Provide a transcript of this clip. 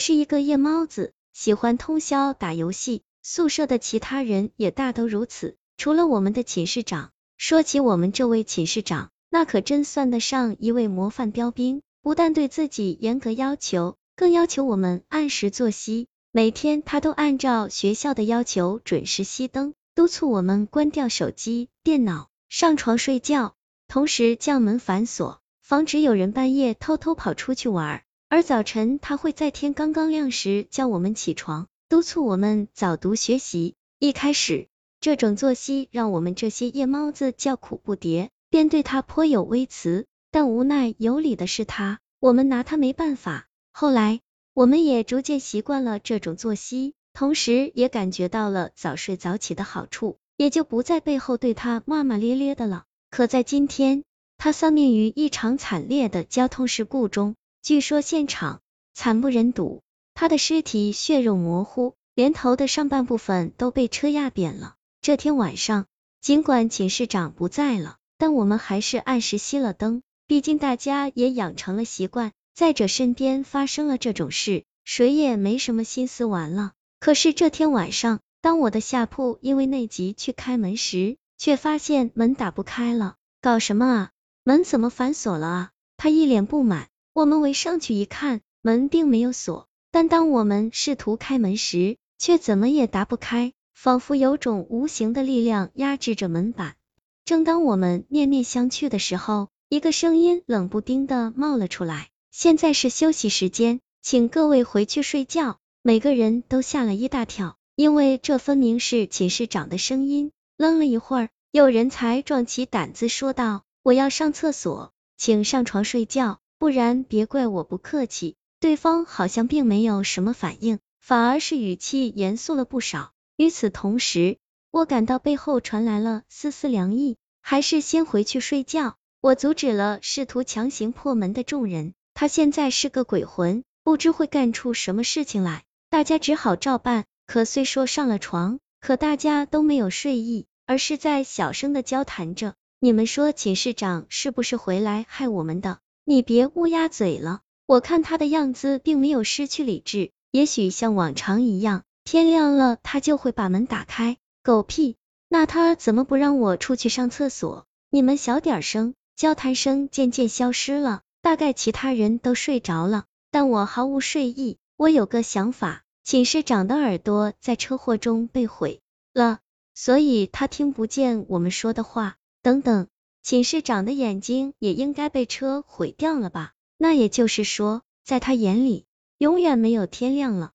是一个夜猫子，喜欢通宵打游戏，宿舍的其他人也大都如此，除了我们的寝室长。说起我们这位寝室长，那可真算得上一位模范标兵，不但对自己严格要求，更要求我们按时作息。每天他都按照学校的要求准时熄灯，督促我们关掉手机、电脑，上床睡觉，同时将门反锁，防止有人半夜偷偷跑出去玩。而早晨他会在天刚刚亮时叫我们起床，督促我们早读学习。一开始，这种作息让我们这些夜猫子叫苦不迭，便对他颇有微词。但无奈有理的是他，我们拿他没办法。后来，我们也逐渐习惯了这种作息，同时也感觉到了早睡早起的好处，也就不在背后对他骂骂咧咧的了。可在今天，他丧命于一场惨烈的交通事故中，据说现场惨不忍睹，他的尸体血肉模糊，连头的上半部分都被车压扁了。这天晚上，尽管寝室长不在了，但我们还是按时熄了灯。毕竟大家也养成了习惯。再者，身边发生了这种事，谁也没什么心思玩了。可是这天晚上，当我的下铺因为内急去开门时，却发现门打不开了。搞什么啊？门怎么反锁了啊？他一脸不满。我们围上去一看，门并没有锁，但当我们试图开门时，却怎么也打不开。仿佛有种无形的力量压制着门板。正当我们面面相觑的时候，一个声音冷不丁的冒了出来：“现在是休息时间，请各位回去睡觉。”每个人都吓了一大跳，因为这分明是寝室长的声音。愣了一会儿，有人才壮起胆子说道：“我要上厕所，请上床睡觉，不然别怪我不客气。”对方好像并没有什么反应，反而是语气严肃了不少。与此同时，我感到背后传来了丝丝凉意，还是先回去睡觉。我阻止了试图强行破门的众人，他现在是个鬼魂，不知会干出什么事情来。大家只好照办。可虽说上了床，可大家都没有睡意，而是在小声的交谈着。你们说寝室长是不是回来害我们的？你别乌鸦嘴了，我看他的样子并没有失去理智，也许像往常一样。天亮了，他就会把门打开。狗屁！那他怎么不让我出去上厕所？你们小点声！交谈声渐渐消失了，大概其他人都睡着了，但我毫无睡意。我有个想法，寝室长的耳朵在车祸中被毁了，所以他听不见我们说的话。等等，寝室长的眼睛也应该被车毁掉了吧？那也就是说，在他眼里，永远没有天亮了。